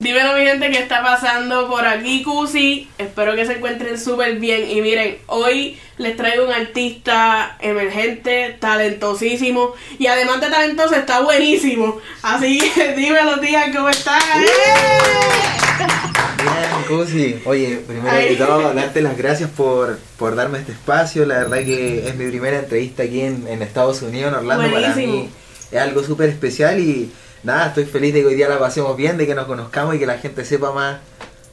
Dímelo mi gente que está pasando por aquí, Cusi. Espero que se encuentren súper bien. Y miren, hoy les traigo un artista emergente, talentosísimo. Y además de talentoso, está buenísimo. Así que dímelo, tía, ¿cómo están? Bien, Cusi. Oye, primero que todo, darte las gracias por, por darme este espacio. La verdad que es mi primera entrevista aquí en, en Estados Unidos, en Orlando. Para mí es algo súper especial y nada, estoy feliz de que hoy día la pasemos bien, de que nos conozcamos y que la gente sepa más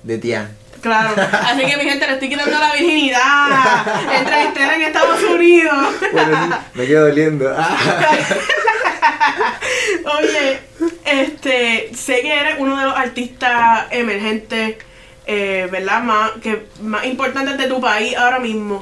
de Tian. Claro, así que mi gente le estoy quitando la virginidad. Entrevisté en Estados Unidos. Bueno, me quedo doliendo. Oye, este, sé que eres uno de los artistas emergentes, eh, ¿verdad? Más, que, más importantes de tu país ahora mismo.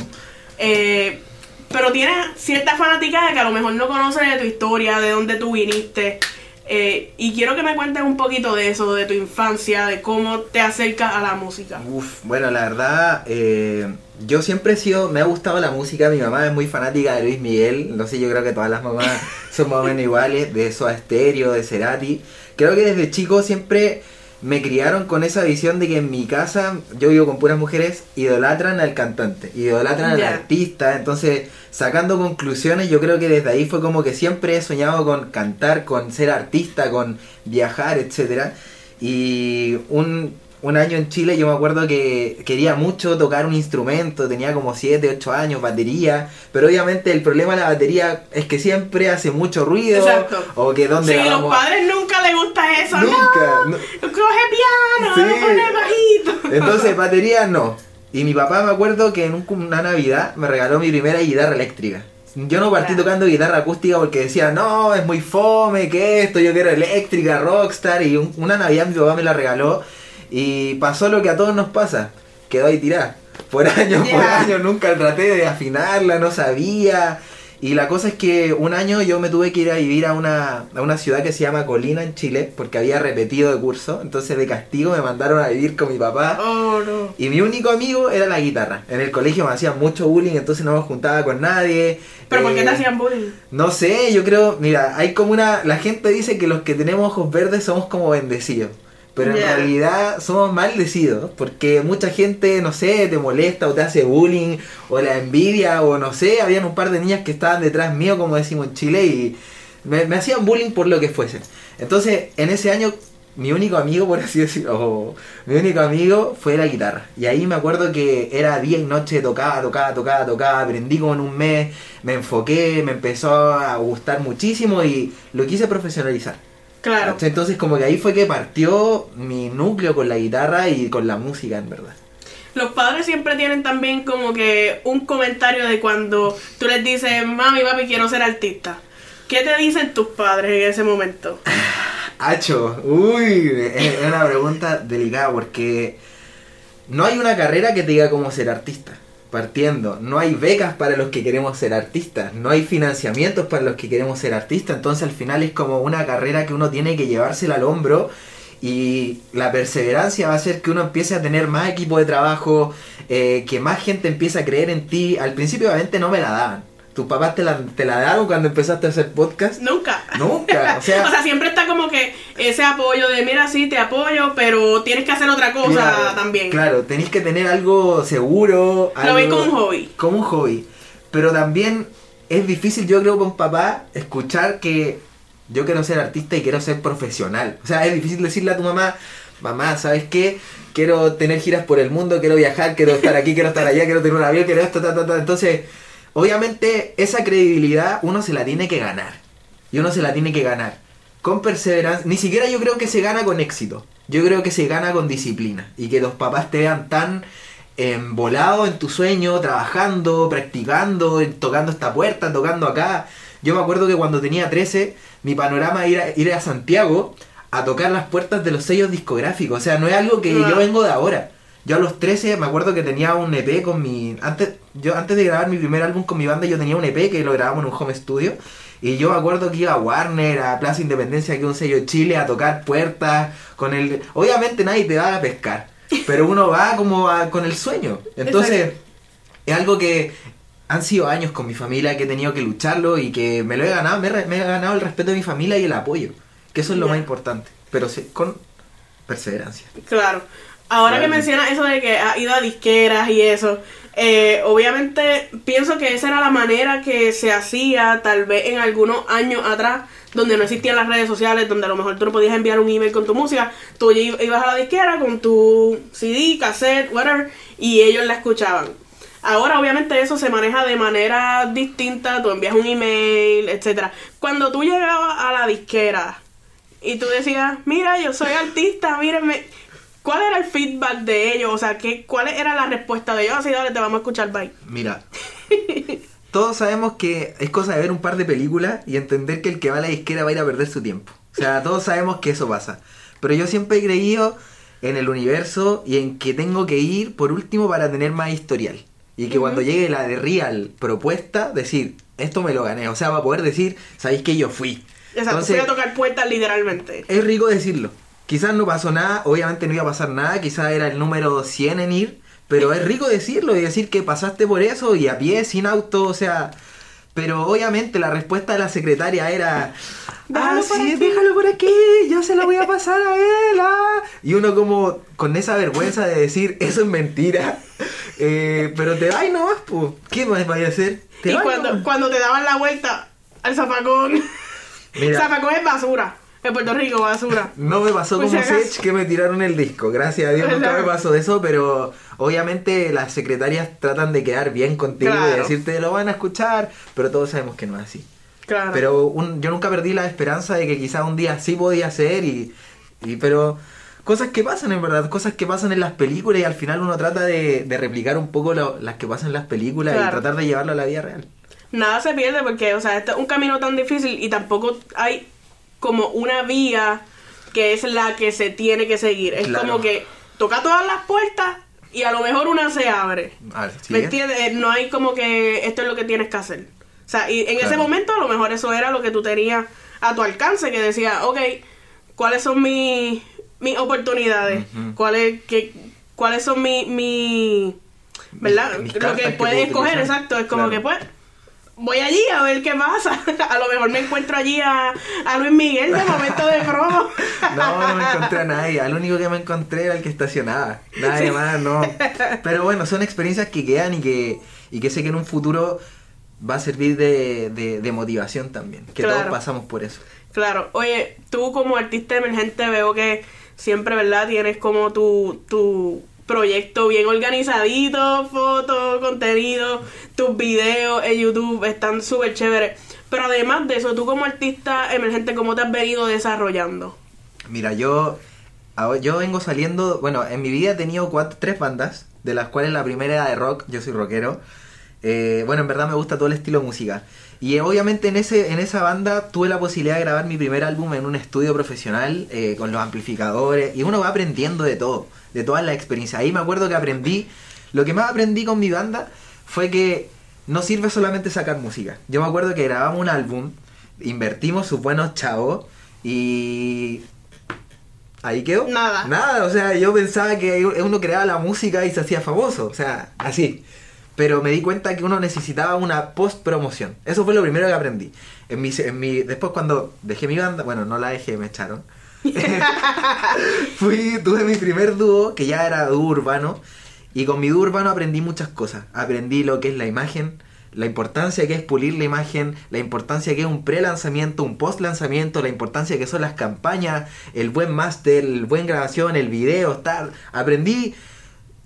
Eh, pero tienes cierta fanática de que a lo mejor no conoces de tu historia, de dónde tú viniste. Eh, y quiero que me cuentes un poquito de eso, de tu infancia, de cómo te acercas a la música. Uf, bueno, la verdad, eh, yo siempre he sido, me ha gustado la música, mi mamá es muy fanática de Luis Miguel, no sé, yo creo que todas las mamás son más o menos iguales, de Soda Stereo, de Cerati. Creo que desde chico siempre me criaron con esa visión de que en mi casa, yo vivo con puras mujeres, idolatran al cantante, idolatran al artista, entonces sacando conclusiones, yo creo que desde ahí fue como que siempre he soñado con cantar, con ser artista, con viajar, etcétera. Y un, un año en Chile yo me acuerdo que quería mucho tocar un instrumento, tenía como 7, 8 años, batería, pero obviamente el problema de la batería es que siempre hace mucho ruido. Exacto. O que donde... Sí, los padres nunca les gusta eso. Nunca. No, coge piano, sí. pone bajito. Entonces batería no. Y mi papá me acuerdo que en una Navidad me regaló mi primera guitarra eléctrica. Yo no partí tocando guitarra acústica porque decía, no, es muy fome, que esto, yo quiero eléctrica, rockstar. Y una Navidad mi papá me la regaló y pasó lo que a todos nos pasa, quedó ahí tirada. Por años, por años, nunca traté de afinarla, no sabía. Y la cosa es que un año yo me tuve que ir a vivir a una, a una ciudad que se llama Colina en Chile, porque había repetido de curso. Entonces de castigo me mandaron a vivir con mi papá. Oh, no. Y mi único amigo era la guitarra. En el colegio me hacían mucho bullying, entonces no me juntaba con nadie. ¿Pero eh, por qué te hacían bullying? No sé, yo creo, mira, hay como una... La gente dice que los que tenemos ojos verdes somos como bendecidos. Pero en realidad somos maldecidos porque mucha gente, no sé, te molesta o te hace bullying o la envidia o no sé, habían un par de niñas que estaban detrás mío, como decimos en Chile, y me, me hacían bullying por lo que fuese. Entonces, en ese año, mi único amigo, por así decirlo, o mi único amigo fue la guitarra. Y ahí me acuerdo que era día y noche, tocaba, tocaba, tocaba, tocaba, aprendí como en un mes, me enfoqué, me empezó a gustar muchísimo y lo quise profesionalizar. Claro. Entonces como que ahí fue que partió mi núcleo con la guitarra y con la música en verdad. Los padres siempre tienen también como que un comentario de cuando tú les dices, mami, papi, quiero ser artista. ¿Qué te dicen tus padres en ese momento? Hacho, uy, es una pregunta delicada porque no hay una carrera que te diga cómo ser artista. Partiendo, no hay becas para los que queremos ser artistas, no hay financiamientos para los que queremos ser artistas, entonces al final es como una carrera que uno tiene que llevársela al hombro y la perseverancia va a hacer que uno empiece a tener más equipo de trabajo, eh, que más gente empiece a creer en ti. Al principio obviamente no me la daban. ¿Tus papás te la, te la daron cuando empezaste a hacer podcast? Nunca. Nunca, o sea- o sea, siempre está como que ese apoyo de, mira, sí, te apoyo, pero tienes que hacer otra cosa también. Claro, tenéis que tener algo seguro. Lo ves como un hobby. Como un hobby. Pero también es difícil, yo creo, con papá, escuchar que yo quiero ser artista y quiero ser profesional. O sea, es difícil decirle a tu mamá, mamá, ¿sabes qué? Quiero tener giras por el mundo, quiero viajar, quiero estar aquí, quiero estar allá, quiero tener un avión, quiero esto, ta, ta, ta. Entonces, obviamente, esa credibilidad uno se la tiene que ganar. Y uno se la tiene que ganar. Con perseverancia. Ni siquiera yo creo que se gana con éxito. Yo creo que se gana con disciplina. Y que los papás te vean tan volado en tu sueño, trabajando, practicando, tocando esta puerta, tocando acá. Yo me acuerdo que cuando tenía 13, mi panorama era ir a Santiago a tocar las puertas de los sellos discográficos. O sea, no es algo que yo vengo de ahora. Yo a los 13 me acuerdo que tenía un EP con mi... Antes, yo, antes de grabar mi primer álbum con mi banda, yo tenía un EP que lo grabamos en un home studio. Y yo me acuerdo que iba a Warner, a Plaza Independencia, que es un sello de Chile, a tocar puertas con el... Obviamente nadie te va a pescar, pero uno va como a- con el sueño. Entonces, Exacto. es algo que han sido años con mi familia que he tenido que lucharlo y que me lo he ganado, me, he re- me he ganado el respeto de mi familia y el apoyo, que eso es lo más importante. Pero sí, con perseverancia. Claro. Ahora que mencionas eso de que has ido a disqueras y eso, eh, obviamente pienso que esa era la manera que se hacía tal vez en algunos años atrás, donde no existían las redes sociales, donde a lo mejor tú no podías enviar un email con tu música, tú ibas a la disquera con tu CD, cassette, whatever, y ellos la escuchaban. Ahora obviamente eso se maneja de manera distinta, tú envías un email, etcétera. Cuando tú llegabas a la disquera y tú decías, mira, yo soy artista, mírenme, ¿cuál era el feedback de ellos? O sea, ¿qué, ¿cuál era la respuesta de ellos? Así, dale, te vamos a escuchar, bye. Mira, todos sabemos que es cosa de ver un par de películas y entender que el que va a la disquera va a ir a perder su tiempo. O sea, todos sabemos que eso pasa. Pero yo siempre he creído en el universo y en que tengo que ir por último para tener más historial. Y que cuando llegue la de real propuesta, decir, esto me lo gané. O sea, va a poder decir, sabéis que yo fui. Exacto, fui a tocar puertas literalmente. es rico decirlo. Quizás no pasó nada, obviamente no iba a pasar nada, quizás era el número 100 en ir, pero es rico decirlo y decir que pasaste por eso y a pie, sin auto, o sea... Pero obviamente la respuesta de la secretaria era... Déjalo ah, por sí, aquí". déjalo por aquí, yo se lo voy a pasar a él. ah". Y uno como con esa vergüenza de decir, eso es mentira. Eh, pero te vas nomás, pues. ¿Qué más vaya a hacer? Te Y cuando, nomás. cuando te daban la vuelta al zafacón, Mira. zafacón es basura. En Puerto Rico, basura. No me pasó como. Sech que me tiraron el disco. Gracias a Dios nunca me pasó eso, pero obviamente las secretarias tratan de quedar bien contigo y Claro. decirte lo van a escuchar, pero todos sabemos que no es así. Claro. Pero un- yo nunca perdí la esperanza de que quizás un día sí podía ser y, y- pero cosas que pasan en verdad, cosas que pasan en las películas y al final uno trata de, de replicar un poco lo- las que pasan en las películas y tratar de llevarlo a la vida real. nada se pierde porque, o sea, este es un camino tan difícil y tampoco hay como una vía que es la que se tiene que seguir. Es Claro. como que toca todas las puertas y a lo mejor una se abre. A ver, ¿Me entiendes? Eh, No hay como que esto es lo que tienes que hacer. O sea, y en ese momento a lo mejor eso era lo que tú tenías a tu alcance, que decía, ok, ¿cuáles son mis, mis oportunidades? ¿Cuáles, qué, ¿Cuáles son mis... mis ¿Verdad? mis lo que puedes escoger, utilizar. exacto. Es como Claro. que pues voy allí a ver qué pasa. A lo mejor me encuentro allí a, a Luis Miguel de momento de promo. No, no me encontré a nadie. Al único que me encontré era el que estacionaba. Nadie más, no. Pero bueno, son experiencias que quedan y que, y que sé que en un futuro va a servir de, de, de motivación también. Que Claro. todos pasamos por eso. Claro, oye, tú como artista emergente veo que siempre, ¿verdad? Tienes como tu, tu proyecto bien organizadito, fotos, contenido, tus videos en YouTube están súper chéveres. Pero además de eso, tú como artista emergente, ¿cómo te has venido desarrollando? Mira, yo, yo vengo saliendo, bueno, en mi vida he tenido cuatro, tres bandas, de las cuales la primera era de rock, yo soy rockero. Eh, bueno, en verdad me gusta todo el estilo de música. Y eh, obviamente en, ese, en esa banda tuve la posibilidad de grabar mi primer álbum en un estudio profesional eh, con los amplificadores y uno va aprendiendo de todo, de todas las experiencias. Ahí me acuerdo que aprendí, lo que más aprendí con mi banda fue que no sirve solamente sacar música. Yo me acuerdo que grabamos un álbum, invertimos sus buenos chavos y Ahí quedó. Nada. Nada, o sea, yo pensaba que uno creaba la música y se hacía famoso, o sea, así. Pero me di cuenta que uno necesitaba una post promoción. Eso fue lo primero que aprendí. En mi, en mi, después cuando dejé mi banda, bueno, no la dejé, me echaron. Fui, tuve mi primer dúo, que ya era dúo urbano, y con mi dúo urbano aprendí muchas cosas. Aprendí lo que es la imagen, la importancia que es pulir la imagen, la importancia que es un pre-lanzamiento, un post-lanzamiento, la importancia que son las campañas, el buen máster, el buen grabación, el video, tal. Aprendí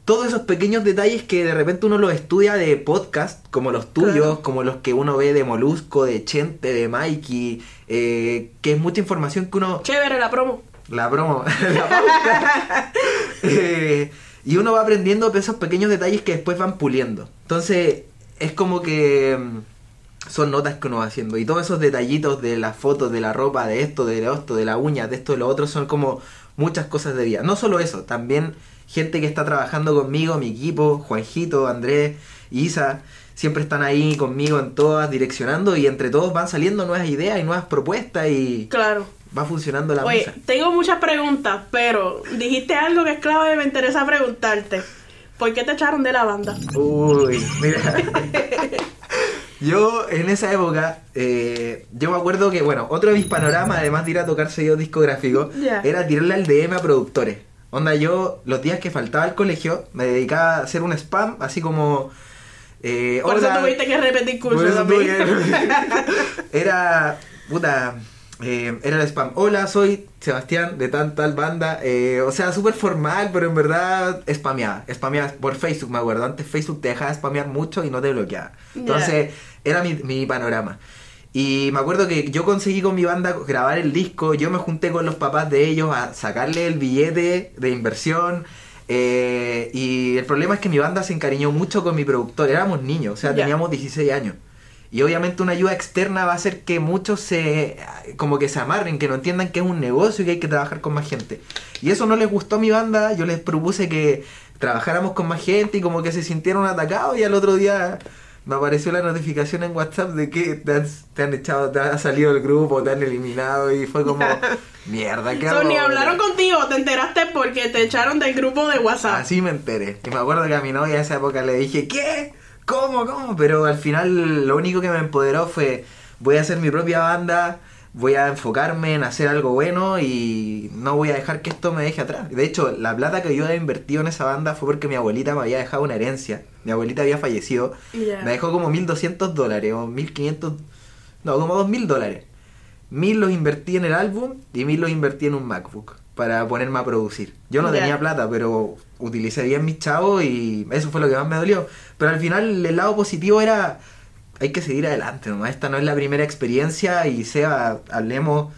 todos esos pequeños detalles que de repente uno los estudia de podcast, como los tuyos, Claro. como los que uno ve de Molusco, de Chente, de Mikey, eh, que es mucha información que uno Chévere la promo. la promo, la pauta. Eh, y uno va aprendiendo esos pequeños detalles que después van puliendo. Entonces, es como que mm, son notas que uno va haciendo. Y todos esos detallitos de las fotos, de la ropa, de esto, de esto, de la uña, de esto, de lo otro, son como muchas cosas de vida. No solo eso, también gente que está trabajando conmigo, mi equipo, Juanjito, Andrés, Isa, siempre están ahí conmigo en todas, direccionando y entre todos van saliendo nuevas ideas y nuevas propuestas y Claro. va funcionando la Oye, mesa. tengo muchas preguntas, pero dijiste algo que es clave y me interesa preguntarte. ¿Por qué te echaron de la banda? Uy, mira. Yo en esa época, eh, yo me acuerdo que, bueno, otro de mis panoramas, además de ir a tocar sellos discográficos, era tirarle al DM a productores. Onda, yo los días que faltaba al colegio me dedicaba a hacer un spam, así como... eh, Por eso tuviste que repetir cursos Era, puta, eh, era el spam. Hola, soy Sebastián de tal tal banda. eh, o sea, súper formal, pero en verdad spameaba. Spameaba por Facebook, me acuerdo. Antes Facebook te dejaba spamear mucho y no te bloqueaba. Entonces, era mi, mi panorama. Y me acuerdo que yo conseguí con mi banda grabar el disco, yo me junté con los papás de ellos a sacarle el billete de inversión. eh, y el problema es que mi banda se encariñó mucho con mi productor, éramos niños, o sea, teníamos 16 años. Y obviamente una ayuda externa va a hacer que muchos se como que se amarren, que no entiendan que es un negocio y que hay que trabajar con más gente. Y eso no les gustó a mi banda, yo les propuse que trabajáramos con más gente y como que se sintieron atacados y al otro día me apareció la notificación en WhatsApp de que te han, te han echado, te ha salido del grupo, te han eliminado y fue como mierda, ¿qué So, hago ni ahora?". hablaron contigo, te enteraste porque te echaron del grupo de WhatsApp. Así me enteré. Y me acuerdo que a mi novia en esa época le dije, ¿qué? ¿Cómo? ¿Cómo? Pero al final lo único que me empoderó fue, voy a hacer mi propia banda, voy a enfocarme en hacer algo bueno y no voy a dejar que esto me deje atrás. De hecho, la plata que yo había invertido en esa banda fue porque mi abuelita me había dejado una herencia. Mi abuelita había fallecido. Me dejó como 1200 dólares o 1500, no, como 2000 dólares. Mil los invertí en el álbum y mil los invertí en un MacBook para ponerme a producir. Yo no tenía plata, pero utilicé bien mis chavos y eso fue lo que más me dolió. Pero al final el lado positivo era, hay que seguir adelante, nomás. Esta no es la primera experiencia y sea, hablemos,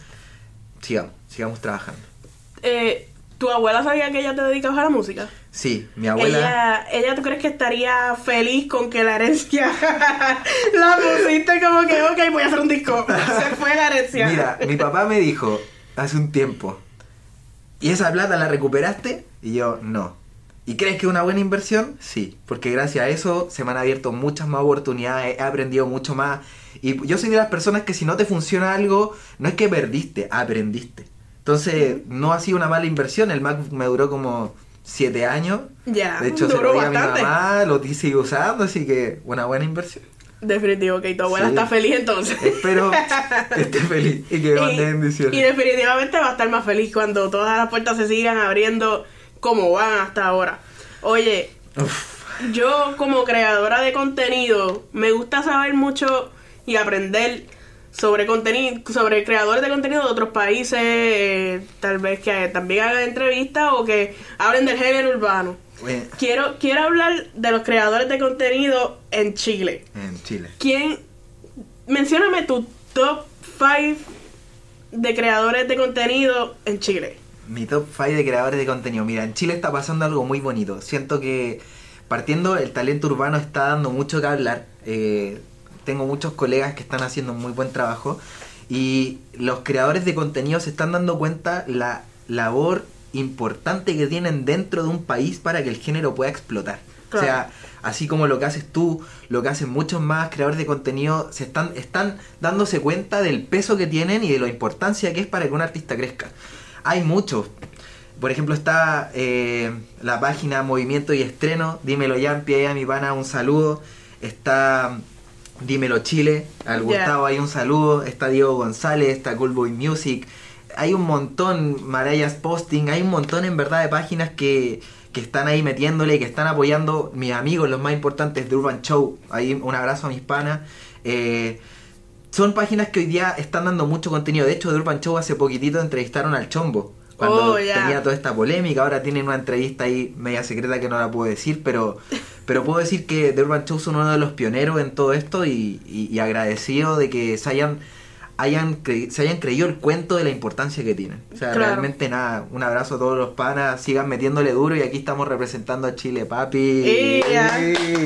sigamos, sigamos trabajando. Eh, ¿Tu abuela sabía que ella te dedicabas a la música? Sí, mi abuela... Ella, ella, ¿tú crees que estaría feliz con que la herencia la pusiste como que, ok, voy a hacer un disco? Se fue la herencia. Mira, mi papá me dijo hace un tiempo, ¿y esa plata la recuperaste? Y yo, no. ¿Y crees que es una buena inversión? Sí, porque gracias a eso se me han abierto muchas más oportunidades, he aprendido mucho más. Y yo soy de las personas que si no te funciona algo, no es que perdiste, aprendiste. Entonces, no ha sido una mala inversión. El MacBook me duró como siete años. Ya, De hecho, se duró lo di a mi mamá, lo sigue usando, así que una buena inversión. Definitivo, que tu abuela Sí. está feliz entonces. Espero que esté feliz y que me mande bendiciones. y definitivamente va a estar más feliz cuando todas las puertas se sigan abriendo como van hasta ahora. Oye, Uf. yo como creadora de contenido me gusta saber mucho y aprender sobre contenido, sobre creadores de contenido de otros países, eh, tal vez que también hagan entrevistas o que hablen del género urbano. Bueno, Quiero, quiero hablar de los creadores de contenido en Chile. en Chile. ¿Quién? Mencióname tu top 5 de creadores de contenido en Chile. Mi top 5 de creadores de contenido. Mira, en Chile está pasando algo muy bonito. Siento que partiendo el talento urbano está dando mucho que hablar. Eh, tengo muchos colegas que están haciendo un muy buen trabajo. Y los creadores de contenido se están dando cuenta la labor importante que tienen dentro de un país para que el género pueda explotar. Claro. O sea, así como lo que haces tú, lo que hacen muchos más creadores de contenido, se están, están dándose cuenta del peso que tienen y de la importancia que es para que un artista crezca. Hay muchos. Por ejemplo, está eh, la página Movimiento y Estreno, Dímelo Yampi, ahí a mi pana un saludo. Está Dímelo Chile, al. Gustavo ahí un saludo. Está Diego González, está Coolboy Music. Hay un montón, Marayas Posting, hay un montón en verdad de páginas que, que están ahí metiéndole, que están apoyando mis amigos, los más importantes de Urban Show. Ahí un abrazo a mis panas. Eh, son páginas que hoy día están dando mucho contenido. De hecho, de Urban Show hace poquitito entrevistaron al Chombo. Cuando Oh, tenía toda esta polémica. Ahora tienen una entrevista ahí media secreta que no la puedo decir, pero, pero puedo decir que The Urban Show son uno de los pioneros en todo esto y, y- y agradecido de que se hayan, hayan cre- se hayan creído el cuento de la importancia que tienen. O sea, Claro. realmente nada, un abrazo a todos los panas, sigan metiéndole duro y aquí estamos representando a Chile, papi. ¡Ey!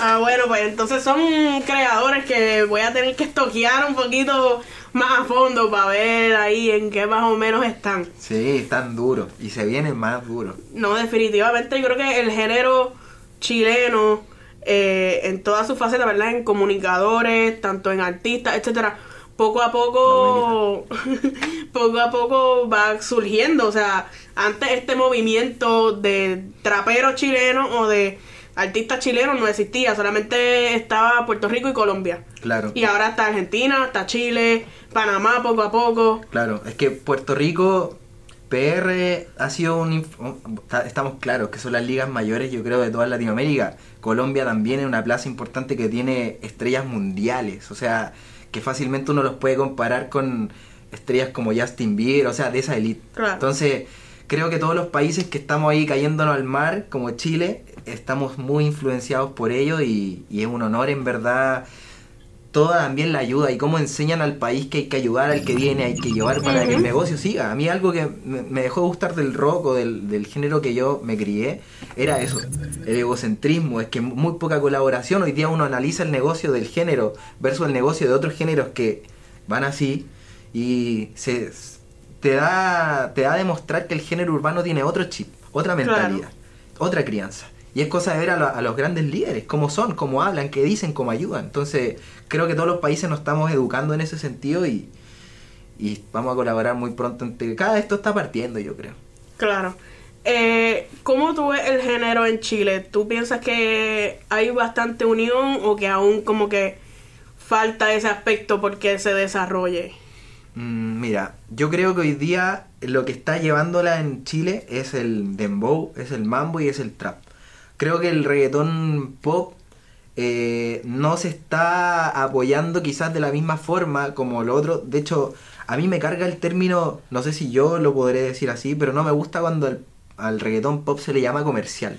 Ah, bueno, pues entonces son creadores que voy a tener que estoquear un poquito más a fondo para ver ahí en qué más o menos están. Sí, están duros y se vienen más duros. No, definitivamente yo creo que el género chileno, eh, en todas sus facetas, ¿verdad? En comunicadores, tanto en artistas, etcétera, poco a poco, poco a poco va surgiendo. O sea, antes este movimiento de traperos chilenos o de artistas chilenos no existía, solamente estaba Puerto Rico y Colombia. Claro. Y ahora está Argentina, está Chile, Panamá poco a poco. Claro, es que Puerto Rico, PR ha sido un... Estamos claros que son las ligas mayores, yo creo, de toda Latinoamérica. Colombia también es una plaza importante que tiene estrellas mundiales, o sea, que fácilmente uno los puede comparar con estrellas como Justin Bieber, o sea, de esa elite. Claro. Entonces, creo que todos los países que estamos ahí cayéndonos al mar, como Chile, estamos muy influenciados por ello y, y es un honor en verdad toda también la ayuda y cómo enseñan al país que hay que ayudar al que viene, hay que llevar para que el negocio siga. A mí algo que me dejó gustar del rock o del, del género que yo me crié era eso, el egocentrismo, es que muy poca colaboración, hoy día uno analiza el negocio del género versus el negocio de otros géneros que van así y se te da te da a demostrar que el género urbano tiene otro chip, otra Claro. mentalidad, otra crianza. Y es cosa de ver a, lo- a los grandes líderes, cómo son, cómo hablan, qué dicen, cómo ayudan. Entonces, creo que todos los países nos estamos educando en ese sentido y, y vamos a colaborar muy pronto. Entre, cada esto está partiendo, yo creo. Claro. Eh, ¿Cómo tú ves el género en Chile? ¿Tú piensas que hay bastante unión o que aún como que falta ese aspecto porque se desarrolle? Mm, mira, yo creo que hoy día lo que está llevándola en Chile es el dembow, es el mambo y es el trap. Creo que el reggaetón pop eh, no se está apoyando quizás de la misma forma como lo otro. De hecho, a mí me carga el término, no sé si yo lo podré decir así, pero no me gusta cuando al, al reggaetón pop se le llama comercial.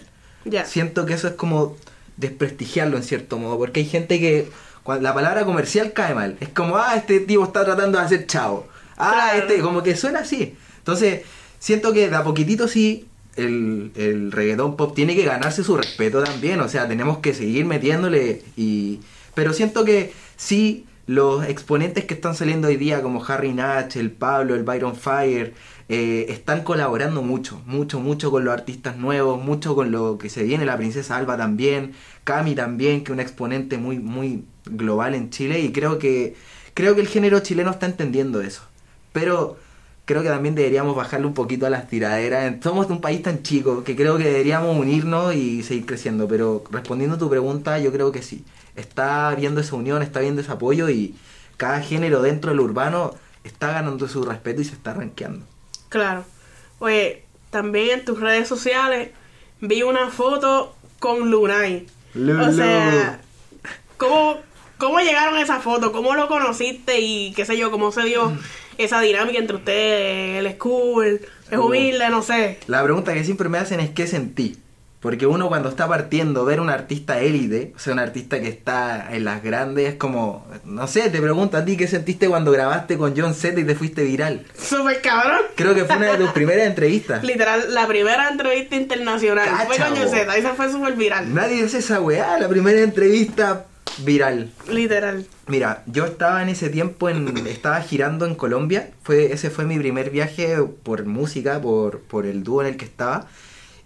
Siento que eso es como desprestigiarlo en cierto modo, porque hay gente que cuando la palabra comercial cae mal. Es como, ah, este tipo está tratando de hacer chavo. Ah, Claro. este, como que suena así. Entonces, siento que de a poquitito sí, el, el reggaetón pop tiene que ganarse su respeto también. O sea, tenemos que seguir metiéndole y... Pero siento que sí, los exponentes que están saliendo hoy día, como Harry Natch, el Pablo, el Byron Fire, eh, están colaborando mucho, mucho, mucho con los artistas nuevos, mucho con lo que se viene, la princesa Alba también, Cami también, que es un exponente muy, muy global en Chile, y creo que, creo que el género chileno está entendiendo eso. Pero creo que también deberíamos bajarle un poquito a las tiraderas. Somos de un país tan chico que creo que deberíamos unirnos y seguir creciendo. Pero respondiendo a tu pregunta, yo creo que sí. Está viendo esa unión, está viendo ese apoyo y cada género dentro del urbano está ganando su respeto y se está rankeando. Claro. Oye, también en tus redes sociales vi una foto con Lunay. O sea, ¿cómo, ¿cómo llegaron a esa foto? ¿Cómo lo conociste? Y qué sé yo, cómo se dio esa dinámica entre ustedes, él es cool, es humilde, no sé. La pregunta que siempre me hacen es qué sentí. Porque uno cuando está partiendo, ver un artista élite, o sea, un artista que está en las grandes, es como, no sé, te pregunto a ti qué sentiste cuando grabaste con John Z y te fuiste viral. Súper cabrón. Creo que fue una de tus primeras entrevistas. Literal, la primera entrevista internacional fue Cacha, con bo. Z, esa fue súper viral. Nadie hace esa weá, la primera entrevista viral. Literal. Mira, yo estaba en ese tiempo en. estaba girando en Colombia. Fue, ese fue mi primer viaje por música, por, por el dúo en el que estaba.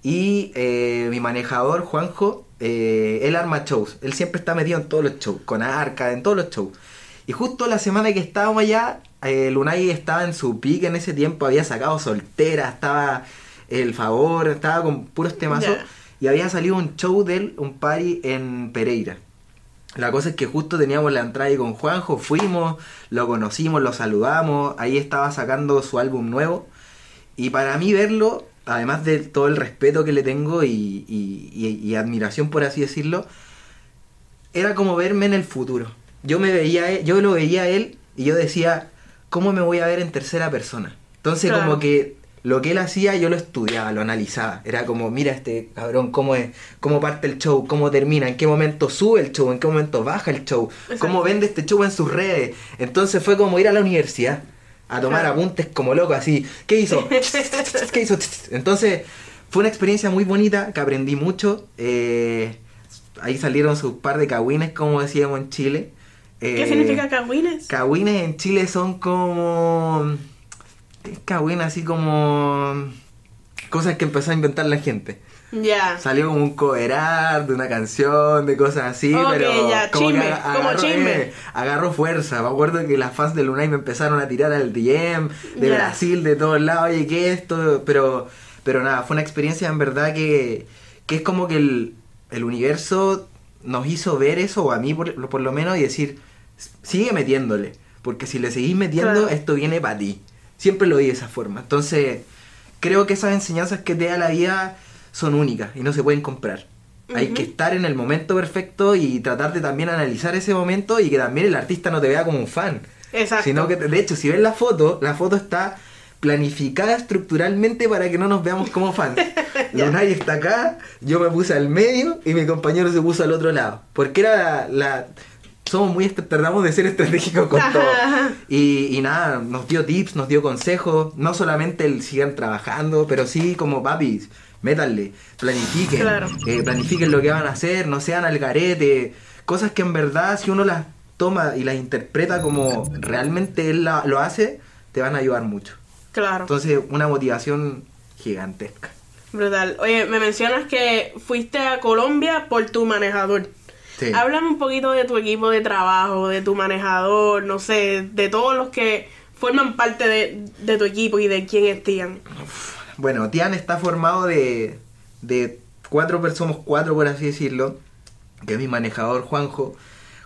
Y eh, mi manejador, Juanjo, eh, él arma shows. Él siempre está metido en todos los shows, con arca, en todos los shows. Y justo la semana que estábamos allá, eh, Lunay estaba en su pique en ese tiempo, había sacado soltera, estaba el favor, estaba con puros temazos. Y había salido un show de él, un party en Pereira. La cosa es que justo teníamos la entrada ahí con Juanjo, fuimos, lo conocimos, lo saludamos, ahí estaba sacando su álbum nuevo. Y para mí verlo, además de todo el respeto que le tengo y, y- y- y admiración por así decirlo, era como verme en el futuro. Yo me veía, yo lo veía a él y yo decía, ¿cómo me voy a ver en tercera persona? Entonces Claro. como que lo que él hacía yo lo estudiaba, lo analizaba. Era como, mira este cabrón, cómo es, cómo parte el show, cómo termina, en qué momento sube el show, en qué momento baja el show, Exacto. cómo vende este show en sus redes. Entonces fue como ir a la universidad a tomar Claro. apuntes como loco, así. ¿Qué hizo? ¿Qué hizo? Entonces fue una experiencia muy bonita que aprendí mucho. eh, ahí salieron sus par de cagüines, como decíamos en Chile. ¿Qué significa cagüines? Cagüines en Chile son como. Cagüines así como. Cosas que empezó a inventar la gente. Ya. Salió como un cover art de una canción, de cosas así, pero. ya, como que chisme, como agarró, chisme. eh, agarró fuerza. Me acuerdo que las fans de Lunay me empezaron a tirar al DM de. Brasil, de todos lados, oye, ¿qué es esto? Pero, pero nada, fue una experiencia en verdad que, que es como que el, el universo nos hizo ver eso, o a mí por, por lo menos, y decir, sigue metiéndole, porque si le seguís metiendo, Claro. esto viene para ti. Siempre lo vi de esa forma. Entonces, creo que esas enseñanzas que te da la vida son únicas y no se pueden comprar. Hay que estar en el momento perfecto y tratar de también analizar ese momento y que también el artista no te vea como un fan. Exacto. Sino que, de hecho, si ves la foto, la foto está planificada estructuralmente para que no nos veamos como fans. Lunay está acá, yo me puse al medio y mi compañero se puso al otro lado. Porque era la... la- somos muy... tratamos de ser estratégicos con todo. y nada, nos dio tips, nos dio consejos. No solamente el sigan trabajando, pero sí como papis, métanle, planifiquen. Claro. eh, planifiquen lo que van a hacer, no sean al garete. Cosas que en verdad, si uno las toma y las interpreta como realmente él la- lo hace, te van a ayudar mucho. Claro. Entonces, una motivación gigantesca. Brutal. Oye, me mencionas que fuiste a Colombia por tu manejador. Sí. Háblame un poquito de tu equipo de trabajo, de tu manejador, no sé, de todos los que forman parte de, de tu equipo y de quién es Tian. Bueno, Tian está formado de, de cuatro personas, cuatro por así decirlo, que es mi manejador Juanjo.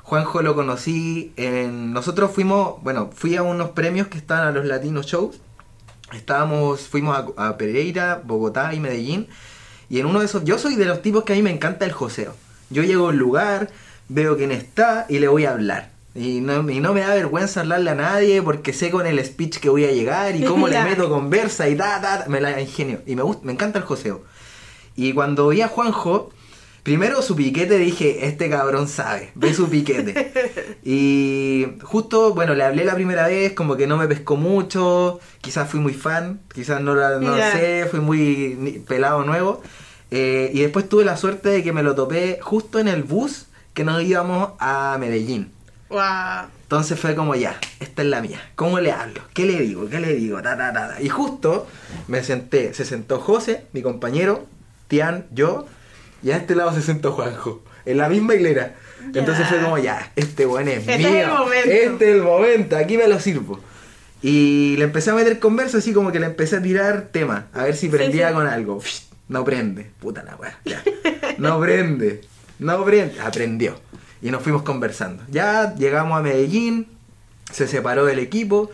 Juanjo lo conocí en... Nosotros fuimos, bueno, fui a unos premios que están a los Latino Shows. Estábamos, fuimos a, a Pereira, Bogotá y Medellín. Y en uno de esos, yo soy de los tipos que a mí me encanta el joseo. Yo llego a un lugar, veo quién está y le voy a hablar. Y no, y no me da vergüenza hablarle a nadie porque sé con el speech que voy a llegar y cómo le meto conversa y ta, ta, me la ingenio. Y me, gusta, me encanta el joseo. Y cuando vi a Juanjo, primero su piquete dije, este cabrón sabe, ve su piquete. y justo, bueno, le hablé la primera vez, como que no me pescó mucho, quizás fui muy fan, quizás no, la- no sé, fui muy pelado nuevo. Eh, y después tuve la suerte de que me lo topé justo en el bus que nos íbamos a Medellín. Wow. Entonces fue como ya, esta es la mía. ¿Cómo le hablo? ¿Qué le digo? ¿Qué le digo? Ta, ta, ta. Y justo me senté, se sentó José, mi compañero, Tian, yo, y a este lado se sentó Juanjo, en la misma hilera. Entonces fue como ya, este buen es Este es mío. el momento. Este es el momento, aquí me lo sirvo. Y le empecé a meter conversa, así como que le empecé a tirar tema, a ver si prendía sí. con algo. No prende, puta la weá, ya. No prende, no prende. Aprendió. Y nos fuimos conversando. Ya llegamos a Medellín, se separó del equipo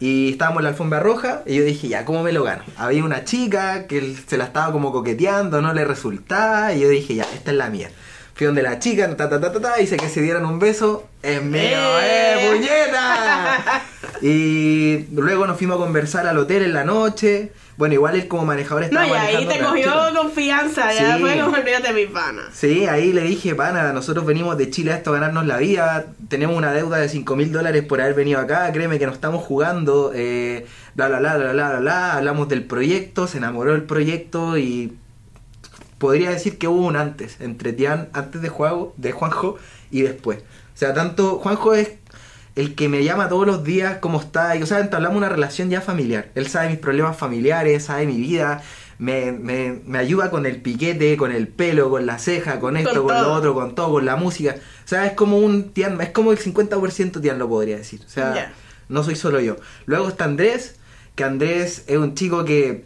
y estábamos en la alfombra roja y yo dije, ya, ¿cómo me lo gano? Había una chica que se la estaba como coqueteando, no le resultaba y yo dije, ya, esta es la mía. Fui donde la chica, ta, ta, ta, ta, ta, hice que se dieran un beso. ¡Es mío, ¡Eh! eh, puñeta! y luego nos fuimos a conversar al hotel en la noche. Bueno, igual él como manejador No, estaba y ahí te cogió confianza, ya Sí. fue como olvídate mi pana. Sí, ahí le dije, pana, nosotros venimos de Chile a esto a ganarnos la vida, tenemos una deuda de 5 mil dólares por haber venido acá, créeme que nos estamos jugando, eh, bla, bla, bla, bla, bla, bla, bla, hablamos del proyecto, se enamoró del proyecto y podría decir que hubo un antes, entre Tian, antes de, Juago, de Juanjo y después. O sea, tanto Juanjo es el que me llama todos los días cómo está, y o sea, entablamos una relación ya familiar. Él sabe mis problemas familiares, sabe mi vida, me, me, me ayuda con el piquete, con el pelo, con la ceja, con esto, Con con, lo otro, con todo, con la música. O sea, es como un Tian, es como el 50% Tian lo podría decir. O sea, no soy solo yo. Luego está Andrés, que Andrés es un chico que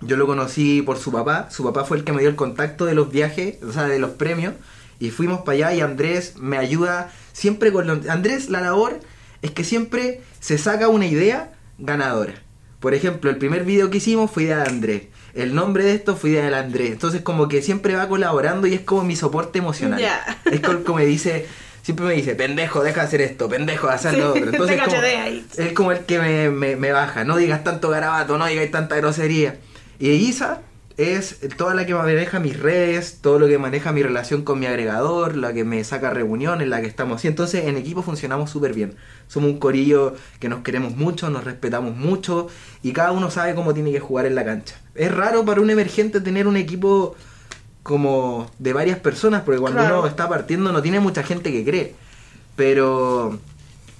yo lo conocí por su papá. Su papá fue el que me dio el contacto de los viajes, o sea, de los premios. Y fuimos para allá y Andrés me ayuda siempre con lo... Andrés, la labor es que siempre se saca una idea ganadora. Por ejemplo, el primer video que hicimos fue idea de Andrés. El nombre de esto fue idea del Andrés. Entonces como que siempre va colaborando y es como mi soporte emocional. Ya. Es como, como me dice... Siempre me dice, pendejo, deja de hacer esto, pendejo, de hacer Sí, lo otro. Entonces, como, cachetea ahí. es como el que me, me- me baja. No digas tanto garabato, no digas tanta grosería. Y Isa es toda la que maneja mis redes, todo lo que maneja mi relación con mi agregador, la que me saca reuniones, la que estamos así. Entonces, en equipo funcionamos súper bien. Somos un corillo que nos queremos mucho, nos respetamos mucho y cada uno sabe cómo tiene que jugar en la cancha. Es raro para un emergente tener un equipo como de varias personas, porque cuando Claro. uno está partiendo no tiene mucha gente que cree. Pero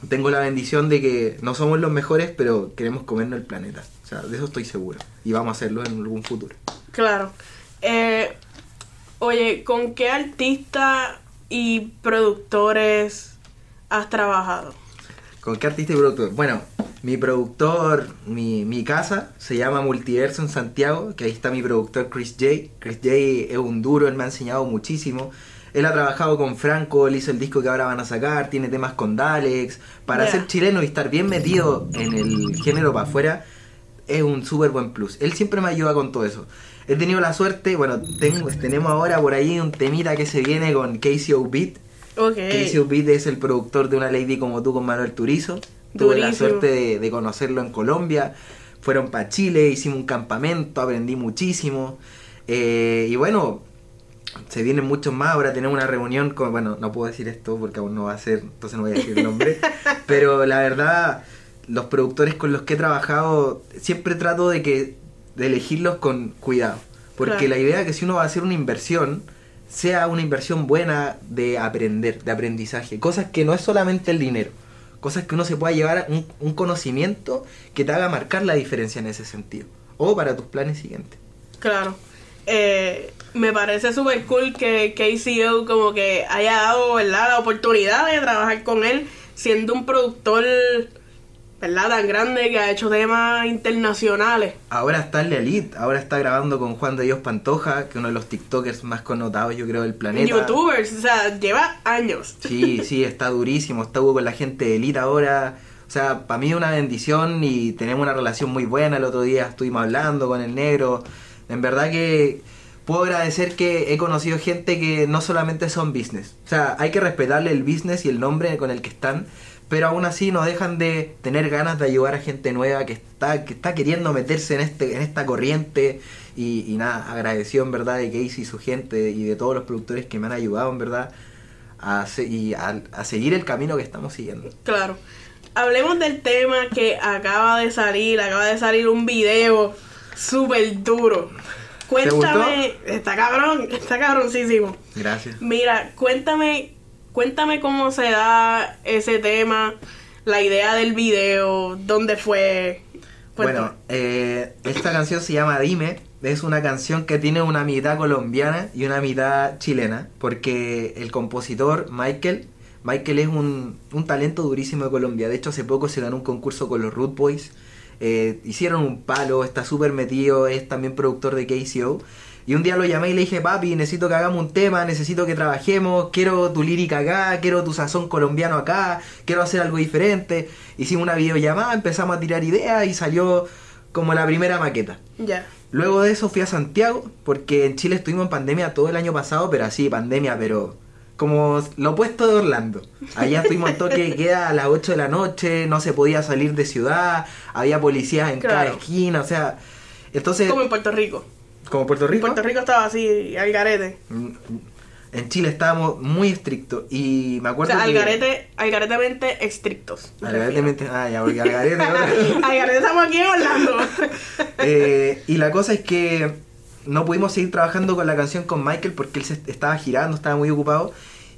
tengo la bendición de que no somos los mejores, pero queremos comernos el planeta. O sea, de eso estoy seguro. Y vamos a hacerlo en algún futuro. Claro. Eh, oye, ¿con qué artistas y productores has trabajado? ¿Con qué artista y productor? Bueno, mi productor, mi, mi casa, se llama Multiverso en Santiago, que ahí está mi productor Chris J. Chris J es un duro, él me ha enseñado muchísimo. Él ha trabajado con Franco, él hizo el disco que ahora van a sacar, tiene temas con Dalex. Para Ya. ser chileno y estar bien metido en el género para afuera, es un súper buen plus. Él siempre me ayuda con todo eso. He tenido la suerte, bueno, tengo, tenemos ahora por ahí un temita que se viene con KCO Beat. Ok. Casey Beat es el productor de una lady como tú con Manuel Turizo. Tuve la suerte de, de conocerlo en Colombia. Fueron para Chile, hicimos un campamento, aprendí muchísimo. Eh, y bueno, se vienen muchos más. Ahora tenemos una reunión con. Bueno, no puedo decir esto porque aún no va a ser, entonces no voy a decir el nombre. pero la verdad, los productores con los que he trabajado, siempre trato de que de elegirlos con cuidado. Porque Claro. la idea es que si uno va a hacer una inversión, sea una inversión buena de aprender, de aprendizaje. Cosas que no es solamente el dinero. Cosas que uno se pueda llevar un, un conocimiento que te haga marcar la diferencia en ese sentido. O para tus planes siguientes. Claro. Eh, me parece súper cool que KCO como que haya dado, ¿verdad? La oportunidad de trabajar con él siendo un productor, ¿verdad? Tan grande que ha hecho temas internacionales. Ahora está en la Elite, ahora está grabando con Juan de Dios Pantoja, que es uno de los TikTokers más connotados, yo creo, del planeta. Youtubers, o sea, lleva años. Sí, sí, está durísimo. Estuvo con la gente de Elite ahora. O sea, para mí es una bendición y tenemos una relación muy buena. El otro día estuvimos hablando con el negro. En verdad que puedo agradecer que he conocido gente que no solamente son business. O sea, hay que respetarle el business y el nombre con el que están. Pero aún así no dejan de tener ganas de ayudar a gente nueva que está, que está queriendo meterse en, este, en esta corriente. Y, y nada, agradecido en verdad de Casey y su gente y de todos los productores que me han ayudado en verdad a, se- y a, a seguir el camino que estamos siguiendo. Claro. Hablemos del tema que acaba de salir, acaba de salir un video súper duro. Cuéntame, está cabrón, está cabroncísimo. Gracias. Mira, cuéntame, cuéntame cómo se da ese tema, la idea del video, dónde fue. Bueno, eh, esta canción se llama Dime. Es una canción que tiene una mitad colombiana y una mitad chilena. Porque el compositor Michael, Michael es un, un talento durísimo de Colombia. De hecho, hace poco se ganó un concurso con los Root Boys. Eh, hicieron un palo, está súper metido, es también productor de KCO. Y un día lo llamé y le dije, papi, necesito que hagamos un tema, necesito que trabajemos, quiero tu lírica acá, quiero tu sazón colombiano acá, quiero hacer algo diferente. Hicimos una videollamada, empezamos a tirar ideas y salió como la primera maqueta. ya. Luego de eso fui a Santiago, porque en Chile estuvimos en pandemia todo el año pasado, pero así, pandemia, pero como lo opuesto de Orlando. Allá estuvimos en toque queda a las 8 de la noche, no se podía salir de ciudad, había policías en cada esquina, o sea, entonces, Como en Puerto Rico. como Puerto Rico, Puerto Rico estaba así, al garete. mm, en Chile estábamos muy estrictos y me O acuerdo sea, al que- garete, al garetemente estrictos. me Algaretemente- ah, ya, porque Algarete- refiero. al garete estamos aquí en Orlando. Eh, y la cosa es que no pudimos seguir trabajando con la canción con Michael porque él se estaba girando, estaba muy ocupado.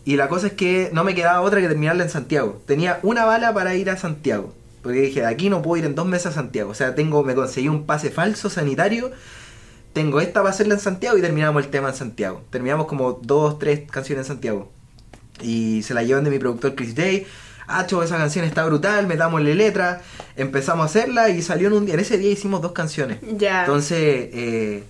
Y la cosa es que no me quedaba otra que terminarla en Santiago. Tenía una bala para ir a Santiago. Porque dije, de aquí no puedo ir en dos meses a Santiago. O sea, tengo, me conseguí un pase falso sanitario. Tengo esta para hacerla en Santiago y terminamos el tema en Santiago. Terminamos como dos, tres canciones en Santiago. Y se la llevan de mi productor Chris Day. Ah, chavo, esa canción está brutal, metámosle letra. Empezamos a hacerla y salió en un día. En ese día hicimos dos canciones. ya. Entonces, eh,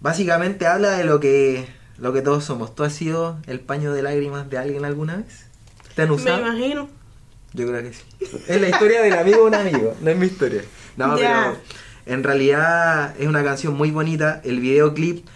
básicamente habla de lo que, lo que todos somos. ¿Tú has sido el paño de lágrimas de alguien alguna vez? ¿Te han me usado? imagino. Yo creo que sí. Es la historia del amigo de un amigo, no es mi historia. No, Ya. pero en realidad es una canción muy bonita. El videoclip.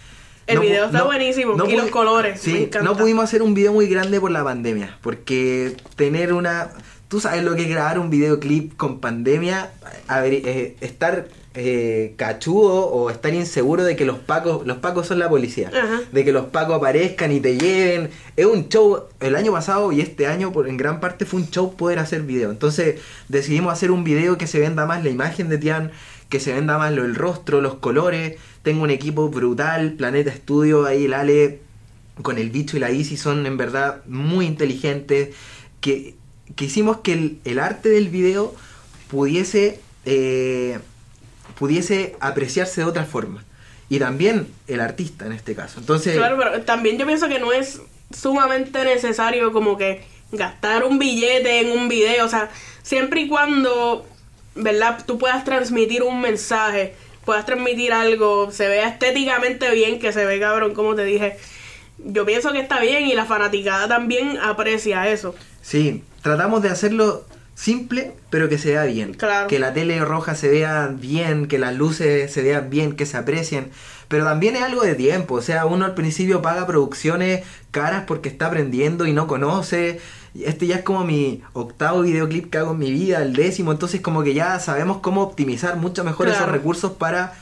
El no video está buenísimo, y los colores, Sí, me no pudimos hacer un video muy grande por la pandemia. Porque tener una. Tú sabes lo que es grabar un videoclip con pandemia. A ver, eh, estar eh, cachudo o estar inseguro de que los pacos. Los pacos son la policía. Ajá. De que los pacos aparezcan y te lleven. Es un show. El año pasado y este año, por, en gran parte, fue un show poder hacer video. Entonces decidimos hacer un video que se venda más la imagen de Tian. Que se venda más lo, el rostro, los colores. Tengo un equipo brutal. Planeta Studio, ahí el Ale con el bicho y la Easy son en verdad muy inteligentes. Que, que hicimos que el, el arte del video pudiese, eh, pudiese apreciarse de otra forma. Y también el artista en este caso. Entonces, Claro, pero también yo pienso que no es sumamente necesario como que gastar un billete en un video, o sea, siempre y cuando, ¿verdad? Tú puedas transmitir un mensaje, puedas transmitir algo, se vea estéticamente bien, que se ve cabrón, como te dije. Yo pienso que está bien y la fanaticada también aprecia eso. Sí, tratamos de hacerlo simple, pero que se vea bien. Claro. Que la tele roja se vea bien, que las luces se vean bien, que se aprecien. Pero también es algo de tiempo, o sea, uno al principio paga producciones caras porque está aprendiendo y no conoce. Este ya es como mi octavo videoclip que hago en mi vida, el décimo, entonces como que ya sabemos cómo optimizar mucho mejor esos recursos para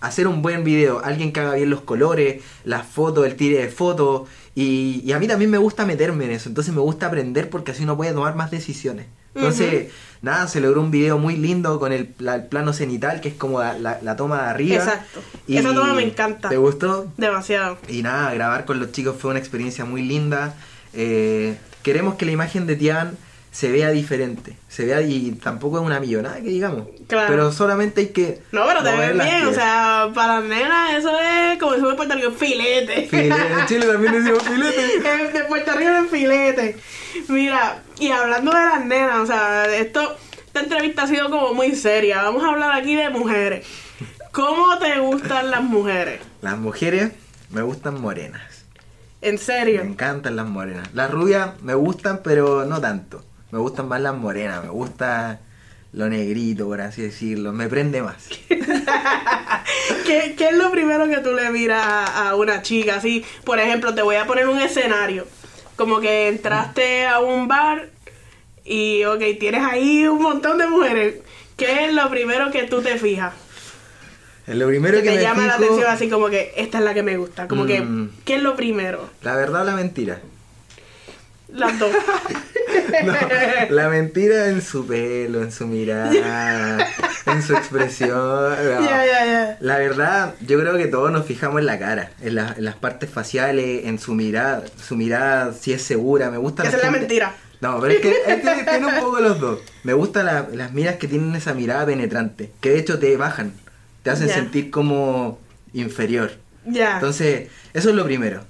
hacer un buen video. Alguien que haga bien los colores, las fotos, el tire de fotos. Y, y a mí también me gusta meterme en eso, entonces me gusta aprender porque así uno puede tomar más decisiones. Entonces, nada, se logró un video muy lindo con el, la- el plano cenital, que es como la, la- la toma de arriba. Exacto. Esa toma me encanta. ¿Te gustó? Demasiado. Y nada, grabar con los chicos fue una experiencia muy linda. Eh, queremos que la imagen de Tian se vea diferente. Se vea y tampoco es una millonada que digamos. Claro. Pero solamente hay que. No, pero te ves bien, o sea, para las nenas eso es como si fuera en Puerto Rico, filete. Filete, En Chile también decimos filete. De Puerto Rico en filete. Mira, y hablando de las nenas, o sea, esto, esta entrevista ha sido como muy seria. Vamos a hablar aquí de mujeres. ¿Cómo te gustan las mujeres? Las mujeres me gustan morenas. En Me serio. encantan las morenas. Las rubias me gustan, pero no tanto. Me gustan más las morenas. Me gusta lo negrito, por así decirlo. Me prende más. ¿Qué, qué es lo primero que tú le miras a, a una chica? Así, por ejemplo, te voy a poner un escenario. Como que entraste a un bar y, ok, tienes ahí un montón de mujeres. ¿Qué es lo primero que tú te fijas? Lo primero Que que, te me llama la atención así como que esta es la que me gusta. Como que, Mm. ¿qué es lo primero? La verdad o la mentira. Las dos. No, la mentira en su pelo, en su mirada, en su expresión. no. Ya, ya. La verdad, yo creo que todos nos fijamos en la cara, en, la- en las partes faciales, en su mirada, su mirada si es segura, me gusta Esa es la mentira. No, pero es que eh, tiene, tiene un poco los dos. Me gustan la- las miras que tienen esa mirada penetrante, que de hecho te bajan, te hacen sentir como inferior. Ya. Entonces, eso es lo primero.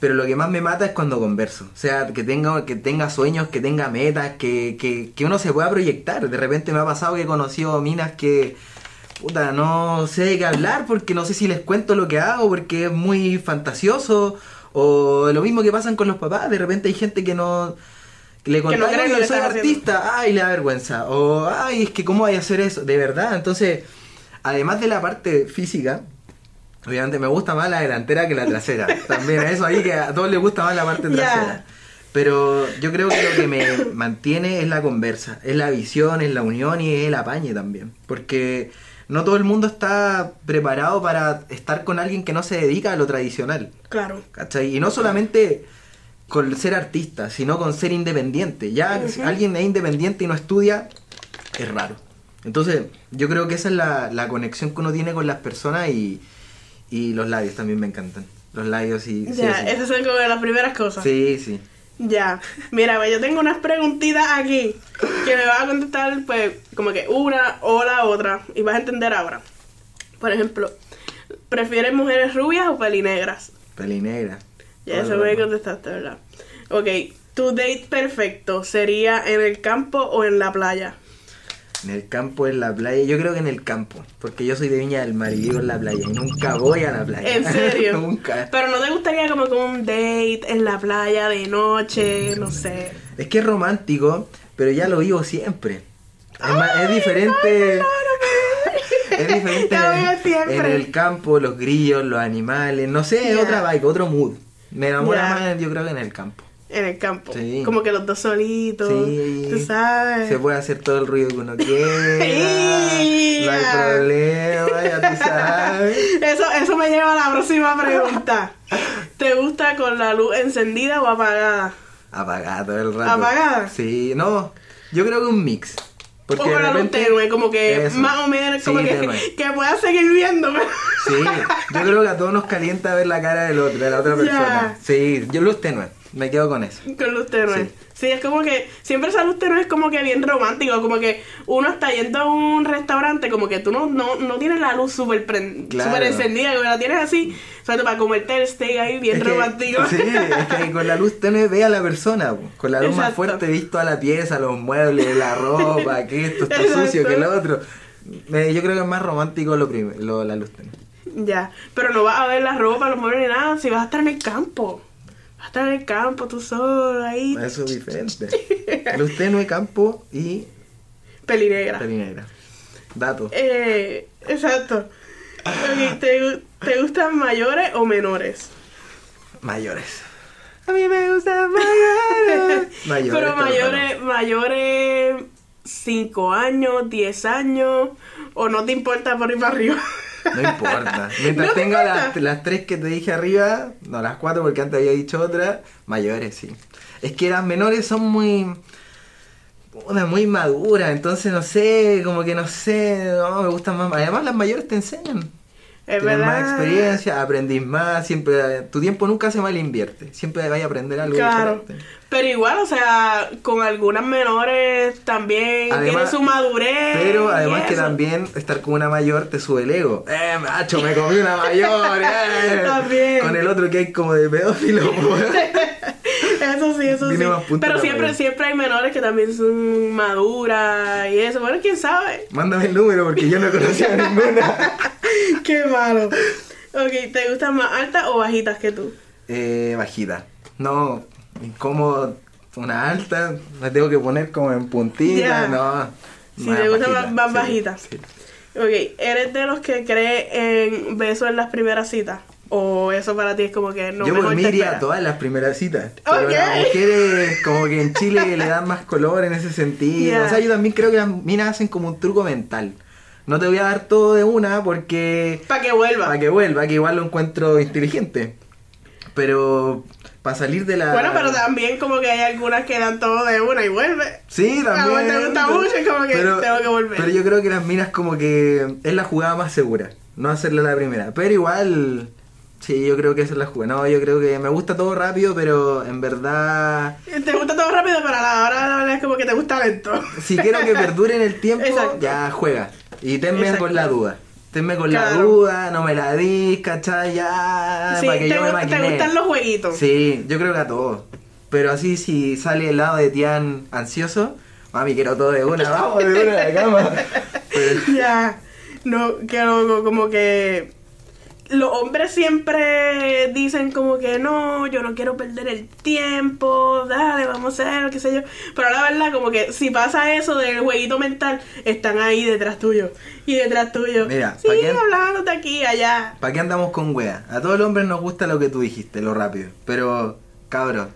Pero lo que más me mata es cuando converso. O sea, que tenga, que tenga sueños, que tenga metas, que, que, que uno se pueda proyectar. De repente me ha pasado que he conocido minas que, puta, no sé de qué hablar porque no sé si les cuento lo que hago porque es muy fantasioso. O lo mismo que pasan con los papás. De repente hay gente que no... Que le no creen lo "Oye, que soy estás haciendo". artista, ay, le da vergüenza. O, ay, es que cómo hay a hacer eso. De verdad, entonces, además de la parte física, Obviamente me gusta más la delantera que la trasera. También eso ahí que a todos les gusta más la parte trasera. Pero yo creo que lo que me mantiene es la conversa, es la visión, es la unión y es el apañe también. Porque no todo el mundo está preparado para estar con alguien que no se dedica a lo tradicional. Claro. ¿Cachai? Y no solamente con ser artista, sino con ser independiente. Ya si alguien es independiente y no estudia, es raro. Entonces, yo creo que esa es la, la conexión que uno tiene con las personas y, y los labios también me encantan. Los labios y... sí, Ya, sí. esas son como de las primeras cosas. Sí, sí. Ya, mira, pues yo tengo unas preguntitas aquí que me vas a contestar, pues, como que una o la otra, y vas a entender ahora. Por ejemplo, ¿prefieres mujeres rubias o pelinegras? Pelinegra. Ya, eso me contestaste, ¿verdad? Ok, ¿tu date perfecto sería en el campo o en la playa? En el campo, en la playa. Yo creo que en el campo. Porque yo soy de Viña del Mar y vivo en la playa. Y nunca voy a la playa. ¿En serio? nunca. Pero no te gustaría como que un date en la playa de noche, no sé. Es que es romántico, pero ya lo vivo siempre. Es, más- es diferente. Es diferente en, el campo, los grillos, los animales. No sé, es otra vibe, otro mood. Me enamora Ya. más, yo creo que en el campo. En el campo. Sí. Como que los dos solitos. Sí. Tú sabes. Se puede hacer todo el ruido que uno quiera. no hay problema, ya tú sabes. Eso, eso me lleva a la próxima pregunta. ¿Te gusta con la luz encendida o apagada? Apagada todo el rato. ¿Apagada? Sí, no. Yo creo que un mix. Porque o con la luz tenue, como que Eso. más o menos, como Sí, que, que puedas seguir viéndome. Sí, yo creo que a todos nos calienta ver la cara del otro, de la otra persona. Sí, yo luz tenue. Me quedo con eso. Con luz tenue. Sí. Sí. es como que siempre esa luz tenue es como que bien romántico, como que uno está yendo a un restaurante, como que tú no, no, no tienes la luz súper Claro. súper encendida, que la tienes así, sobre para comerte el steak ahí bien Es que- romántico. sí, es que con la luz tenue ve a la persona. Con la luz más fuerte ves toda la pieza, los muebles, la ropa, que esto está Exacto. sucio, que lo otro. Yo creo que es más romántico lo primero, lo- la luz tenue. Ya, pero no vas a ver la ropa, los muebles ni nada, si vas a estar en el campo. A estar en el campo, tú solo, ahí, Eso es diferente. Luz tenue, campo y pelinegra. pelinegra. Dato. Eh, exacto. Ok, ¿te, ¿Te gustan mayores o menores? Mayores. A mí me gustan mayores. mayores Pero mayores, mayores 5 años, 10 años, o no te importa por ir para arriba. No importa. Mientras ¿No te tenga las, las tres que te dije arriba, no las cuatro porque antes había dicho otra, mayores sí. Es que las menores son muy. Una muy maduras, entonces no sé, como que no sé, no, me gustan más. Además, las mayores te enseñan. Es Tienes verdad. más experiencia, aprendís más, siempre. Tu tiempo nunca se mal invierte, siempre vas a aprender algo Claro. diferente. Pero igual, o sea, con algunas menores también Además- su madurez. Pero además que también estar con una mayor te sube el ego. ¡Eh, macho, me comí una mayor! eh! También. Con el otro que hay como de pedófilo. Eso sí, eso sí. Pero siempre, siempre hay menores que también son maduras y eso. Bueno, quién sabe. Mándame el número porque yo no conocía ninguna. Qué malo. Ok, ¿te gustan más altas o bajitas que tú? Eh, bajita. No, como una alta, me tengo que poner como en puntita, Ya. no. Si te gustan bajita, más, más sí, bajitas. sí. Ok, ¿eres de los que cree en besos en las primeras citas? ¿O eso para ti es como que no yo por mí iría a todas las primeras citas. Pero Ok. las mujeres, como que en Chile le dan más color en ese sentido. Ya. O sea, yo también creo que las minas hacen como un truco mental. No te voy a dar todo de una porque. Para que vuelva. Para que vuelva, que igual lo encuentro inteligente. Pero. Para salir de la. Bueno, pero también como que hay algunas que dan todo de una y vuelve. Sí, también. te gusta mucho, es como que tengo que volver. Pero yo creo que las minas como que es la jugada más segura, no hacerla la primera. Pero igual, sí, yo creo que esa es la jugada. No, yo creo que me gusta todo rápido, pero en verdad, Te gusta todo rápido, pero a la hora la verdad es como que te gusta lento. si quiero que perdure en el tiempo, Exacto. ya juega. Y tenme Exacto. con la duda. Tenme con la Claro. duda, no me la dis, ¿cachai? Ya, sí, para que te, yo me te gustan los jueguitos. Sí, yo creo que a todos. Pero así si sale el lado de Tian ansioso, mami, quiero todo de una, vamos de una a la cama. Pero- Ya, no, no, como que los hombres siempre dicen como que no, yo no quiero perder el tiempo, dale, vamos a hacer, qué sé yo. Pero la verdad, como que si pasa eso del jueguito mental, están ahí detrás tuyo y detrás tuyo. Mira, sí, de aquí, allá. ¿Para qué andamos con wea? A todos los hombres nos gusta lo que tú dijiste, lo rápido. Pero, cabrón,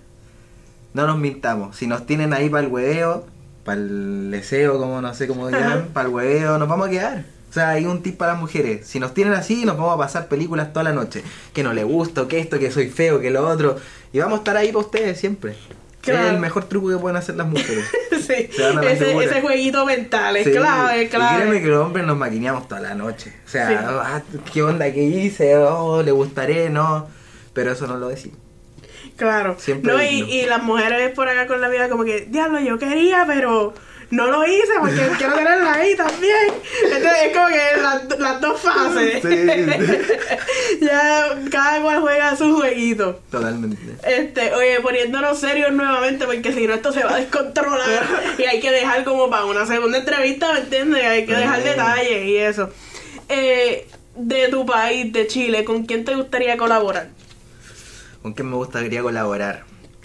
no nos mintamos. Si nos tienen ahí para el hueveo, para el deseo, como no sé cómo Ajá. para el hueveo, nos vamos a quedar. O sea, hay un tip para las mujeres. Si nos tienen así, nos vamos a pasar películas toda la noche. Que no le gusto, que esto, que soy feo, que lo otro. Y vamos a estar ahí para ustedes siempre. Claro. Es el mejor truco que pueden hacer las mujeres. sí, ese, ese jueguito mental, es Sí, clave, es Y créeme clave. que los hombres nos maquineamos toda la noche. O sea, Sí. ah, ¿qué onda que hice? Oh, le gustaré, no. Pero eso no lo decimos. Claro. Siempre no, y, y las mujeres por acá con la vida como que, diablo, yo quería, pero no lo hice porque quiero tenerla ahí también. Entonces es como que las, las dos fases. Sí. ya cada cual juega su jueguito. Totalmente. Este, oye, poniéndonos serios nuevamente porque si no esto se va a descontrolar y hay que dejar como para una segunda entrevista, ¿me entiendes? Hay que dejar detalles y eso. Eh, de tu país, de Chile, ¿con quién te gustaría colaborar? ¿Con quién me gustaría colaborar?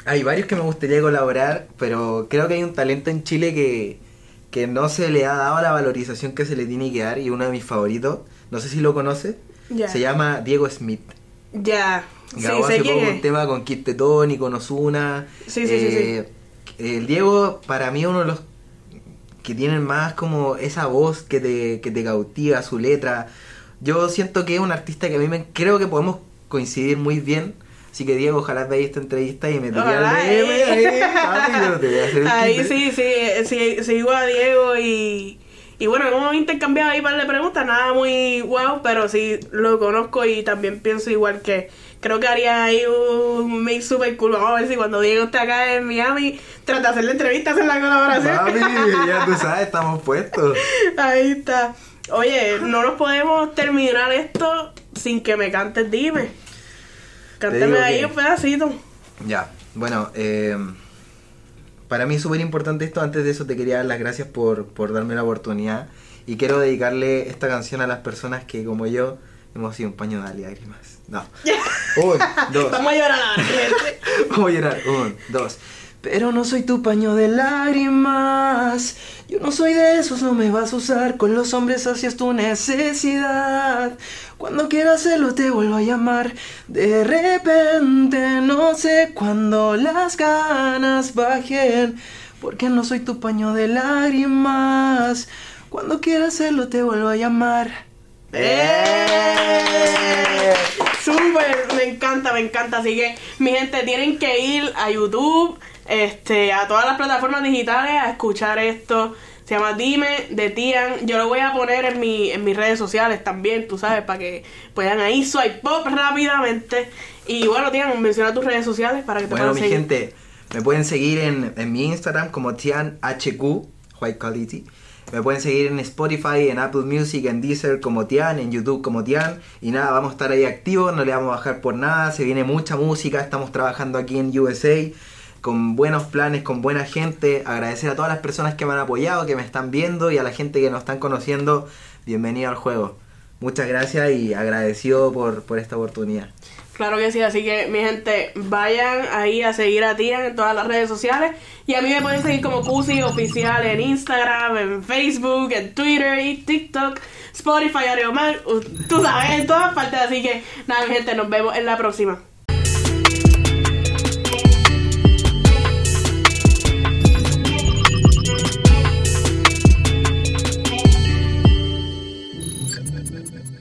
Hay varios que me gustaría colaborar, pero creo que hay un talento en Chile que, que no se le ha dado la valorización que se le tiene que dar y uno de mis favoritos, no sé si lo conoce, Ya. se llama Diego Smith. Ya. Sí, Grabó sé hace poco un tema con Kid Tetón y con Ozuna. Sí, sí, sí, sí. El Diego, para mí, uno de los que tienen más como esa voz que te, que te cautiva, su letra. Yo siento que es un artista que a mí me creo que podemos coincidir muy bien. Así que Diego, ojalá veáis esta entrevista y me Ojalá, DM eh. ahí, te hacer el Ahí quite. sí, sí, sí, sigo a Diego y, y bueno, hemos intercambiado ahí un par de preguntas, nada muy wow, pero sí lo conozco y también pienso igual que, creo que haría ahí un mix super cool. Vamos a ver si cuando Diego esté acá en Miami, trata de hacerle entrevistas en la colaboración. Papi, ya tú sabes, estamos puestos. ahí está. Oye, no nos podemos terminar esto sin que me cantes, dime. Cánteme digo ahí que- un pedacito. Ya, bueno, eh, para mí es súper importante esto. Antes de eso te quería dar las gracias por, por darme la oportunidad. Y quiero dedicarle esta canción a las personas que, como yo, hemos sido un paño de lágrimas. No. Un, dos. Vamos a llorar. Voy a llorar. Un, dos. Pero no soy tu paño de lágrimas. Yo no soy de esos, no me vas a usar. Con los hombres hacias tu necesidad. Cuando quieras hacerlo te vuelvo a llamar. De repente, no sé cuándo las ganas bajen. Porque no soy tu paño de lágrimas. Cuando quieras hacerlo te vuelvo a llamar. ¡Eh! Súper, me encanta, me encanta. Así que, mi gente, tienen que ir a YouTube, este, a todas las plataformas digitales a escuchar esto. Se llama Dime de Tian. Yo lo voy a poner en, mi, en mis redes sociales también, tú sabes, para que puedan ahí swipe pop rápidamente. Y bueno, Tian, menciona tus redes sociales para que te Bueno, puedan mi seguir. gente, me pueden seguir en, en mi Instagram como TianHQ, White Quality. Me pueden seguir en Spotify, en Apple Music, en Deezer como Tian, en YouTube como Tian. Y nada, vamos a estar ahí activos, no le vamos a bajar por nada. Se viene mucha música, estamos trabajando aquí en USA con buenos planes, con buena gente. Agradecer a todas las personas que me han apoyado, que me están viendo y a la gente que nos están conociendo. Bienvenido al juego. Muchas gracias y agradecido por, por esta oportunidad. Claro que sí, así que mi gente, vayan ahí a seguir a Tian en todas las redes sociales. Y a mí me pueden seguir como Cusi Oficial en Instagram, en Facebook, en Twitter y TikTok, Spotify, Areomar, tú sabes, en todas partes. Así que nada, mi gente, nos vemos en la próxima.